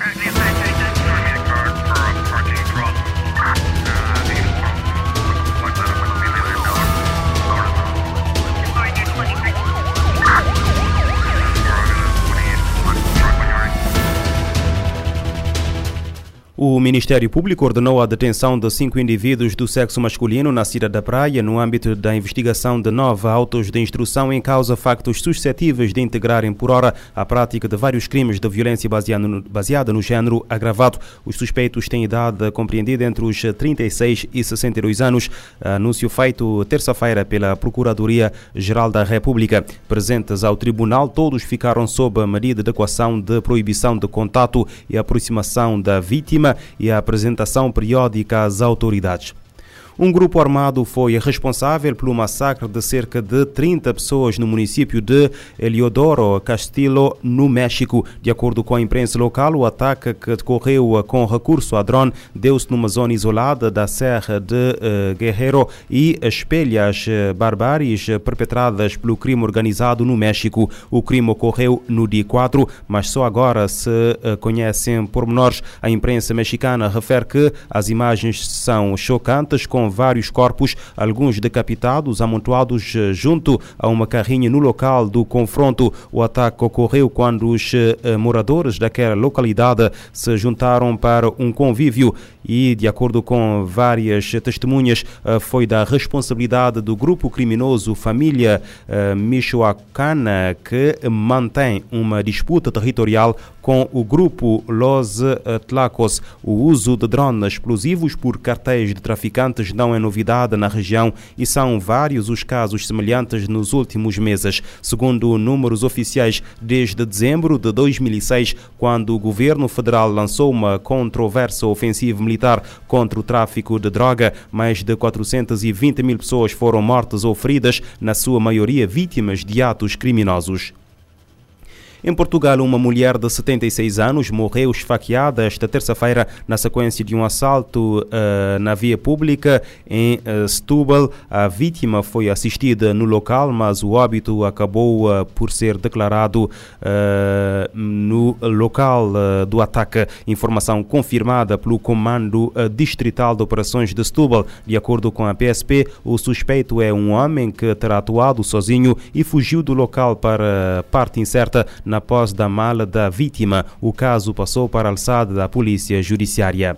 Right O Ministério Público ordenou a detenção de cinco indivíduos do sexo masculino na cidade da Praia no âmbito da investigação de nove autos de instrução em causa factos suscetíveis de integrarem por hora a prática de vários crimes de violência baseada no, baseada no género agravado. Os suspeitos têm idade compreendida entre os 36 e 62 anos. Anúncio feito terça-feira pela Procuradoria-Geral da República. Presentes ao tribunal, todos ficaram sob a medida de equação de proibição de contato e aproximação da vítima e a apresentação periódica às autoridades. Um grupo armado foi responsável pelo massacre de cerca de 30 pessoas no município de Eliodoro Castillo, no México. De acordo com a imprensa local, o ataque que decorreu com recurso a drone deu-se numa zona isolada da Serra de uh, Guerrero e espelha as barbáries perpetradas pelo crime organizado no México. O crime ocorreu no dia 4, mas só agora se uh, conhecem pormenores. A imprensa mexicana refere que as imagens são chocantes com vários corpos, alguns decapitados, amontoados junto a uma carrinha no local do confronto. O ataque ocorreu quando os moradores daquela localidade se juntaram para um convívio e, de acordo com várias testemunhas, foi da responsabilidade do grupo criminoso Família Michoacana que mantém uma disputa territorial com o grupo Los Tlacos. O uso de drones explosivos por cartéis de traficantes não é novidade na região e são vários os casos semelhantes nos últimos meses. Segundo números oficiais, desde dezembro de 2006, quando o governo federal lançou uma controversa ofensiva militar contra o tráfico de droga, mais de 420 mil pessoas foram mortas ou feridas, na sua maioria vítimas de atos criminosos. Em Portugal, uma mulher de 76 anos morreu esfaqueada esta terça-feira na sequência de um assalto uh, na via pública em uh, Setúbal. A vítima foi assistida no local, mas o óbito acabou uh, por ser declarado no local do ataque. Informação confirmada pelo Comando Distrital de Operações de Setúbal. De acordo com a PSP, o suspeito é um homem que terá atuado sozinho e fugiu do local para parte incerta na posse da mala da vítima. O caso passou para a alçada da Polícia Judiciária.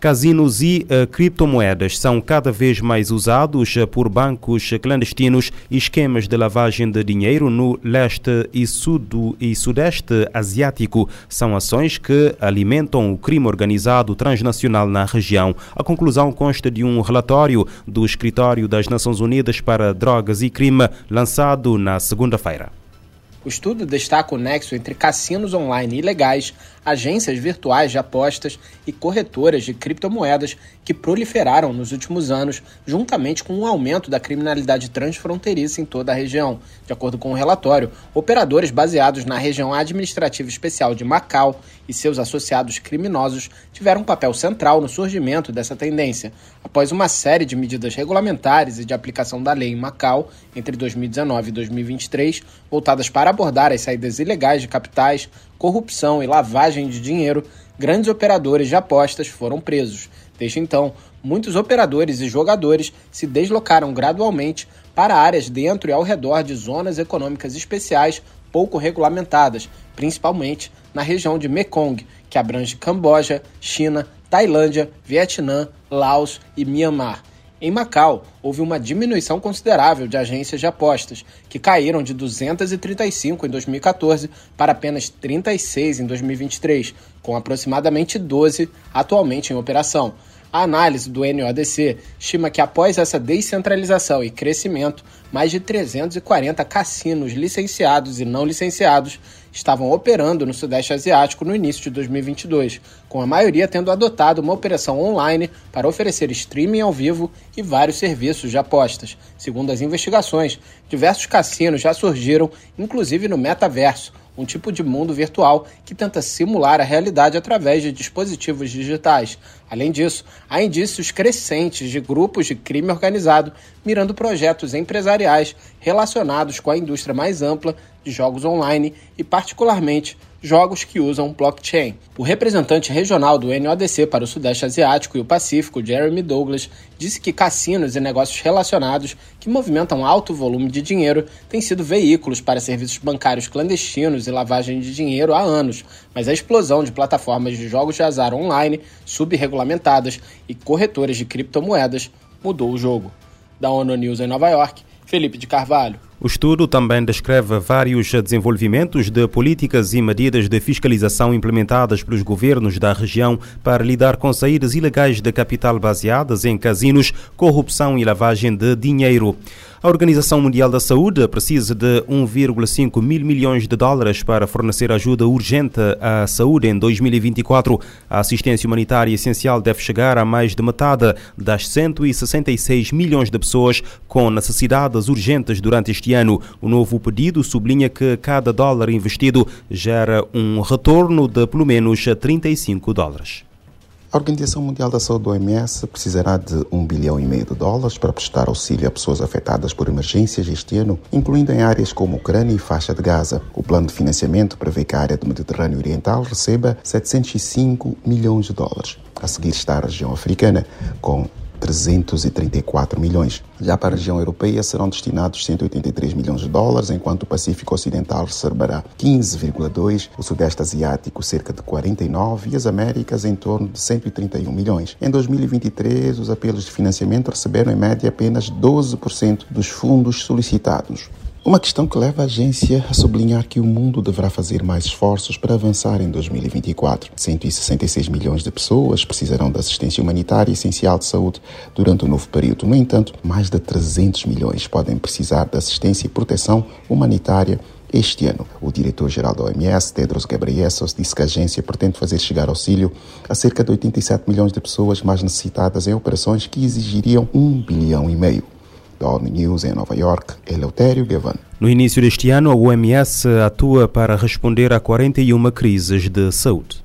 Casinos e uh, criptomoedas são cada vez mais usados uh, por bancos clandestinos e esquemas de lavagem de dinheiro no leste e, sudo, e sudeste asiático. São ações que alimentam o crime organizado transnacional na região. A conclusão consta de um relatório do Escritório das Nações Unidas para Drogas e Crime lançado na segunda-feira. O estudo destaca o nexo entre cassinos online ilegais, agências virtuais de apostas e corretoras de criptomoedas que proliferaram nos últimos anos, juntamente com o um aumento da criminalidade transfronteiriça em toda a região. De acordo com o relatório, operadores baseados na região administrativa especial de Macau e seus associados criminosos tiveram um papel central no surgimento dessa tendência. Após uma série de medidas regulamentares e de aplicação da lei em Macau entre 2019 e 2023, voltadas para abordar as saídas ilegais de capitais, corrupção e lavagem de dinheiro, grandes operadores de apostas foram presos. Desde então, muitos operadores e jogadores se deslocaram gradualmente para áreas dentro e ao redor de zonas econômicas especiais pouco regulamentadas, principalmente na região de Mekong, que abrange Camboja, China, Tailândia, Vietnã, Laos e Myanmar. Em Macau, houve uma diminuição considerável de agências de apostas, que caíram de 235 em 2014 para apenas 36 em 2023, com aproximadamente 12 atualmente em operação. A análise do NODC estima que após essa descentralização e crescimento, mais de 340 cassinos licenciados e não licenciados estavam operando no Sudeste Asiático no início de 2022, com a maioria tendo adotado uma operação online para oferecer streaming ao vivo e vários serviços de apostas. Segundo as investigações, diversos cassinos já surgiram, inclusive no metaverso, um tipo de mundo virtual que tenta simular a realidade através de dispositivos digitais. Além disso, há indícios crescentes de grupos de crime organizado mirando projetos empresariais relacionados com a indústria mais ampla de jogos online e, particularmente, jogos que usam blockchain. O representante regional do NODC para o Sudeste Asiático e o Pacífico, Jeremy Douglas, disse que cassinos e negócios relacionados que movimentam alto volume de dinheiro têm sido veículos para serviços bancários clandestinos e lavagem de dinheiro há anos, mas a explosão de plataformas de jogos de azar online, subregulamentadas e corretoras de criptomoedas mudou o jogo. Da ONU News em Nova York, Felipe de Carvalho. O estudo também descreve vários desenvolvimentos de políticas e medidas de fiscalização implementadas pelos governos da região para lidar com saídas ilegais de capital baseadas em casinos, corrupção e lavagem de dinheiro. A Organização Mundial da Saúde precisa de 1,5 mil milhões de dólares para fornecer ajuda urgente à saúde em 2024. A assistência humanitária essencial deve chegar a mais de metade das 166 milhões de pessoas com necessidades urgentes durante este ano. O novo pedido sublinha que cada dólar investido gera um retorno de pelo menos 35 dólares. A Organização Mundial da Saúde, OMS, precisará de um bilhão e meio de dólares para prestar auxílio a pessoas afetadas por emergências este ano, incluindo em áreas como Ucrânia e faixa de Gaza. O plano de financiamento prevê que a área do Mediterrâneo Oriental receba 705 milhões de dólares. A seguir está a região africana, com 334 milhões. Já para a região europeia serão destinados 183 milhões de dólares, enquanto o Pacífico Ocidental receberá 15,2, o Sudeste Asiático cerca de 49 e as Américas em torno de 131 milhões. Em 2023, os apelos de financiamento receberam em média apenas 12% dos fundos solicitados. Uma questão que leva a agência a sublinhar que o mundo deverá fazer mais esforços para avançar em 2024. 166 milhões de pessoas precisarão de assistência humanitária essencial de saúde durante o novo período. No entanto, mais de 300 milhões podem precisar de assistência e proteção humanitária este ano. O diretor-geral da OMS, Tedros Ghebreyesus, disse que a agência pretende fazer chegar auxílio a cerca de 87 milhões de pessoas mais necessitadas em operações que exigiriam um bilhão e meio da ONU News em Nova York, Eleutério Gavan. No início deste ano, a OMS atua para responder a 41 crises de saúde.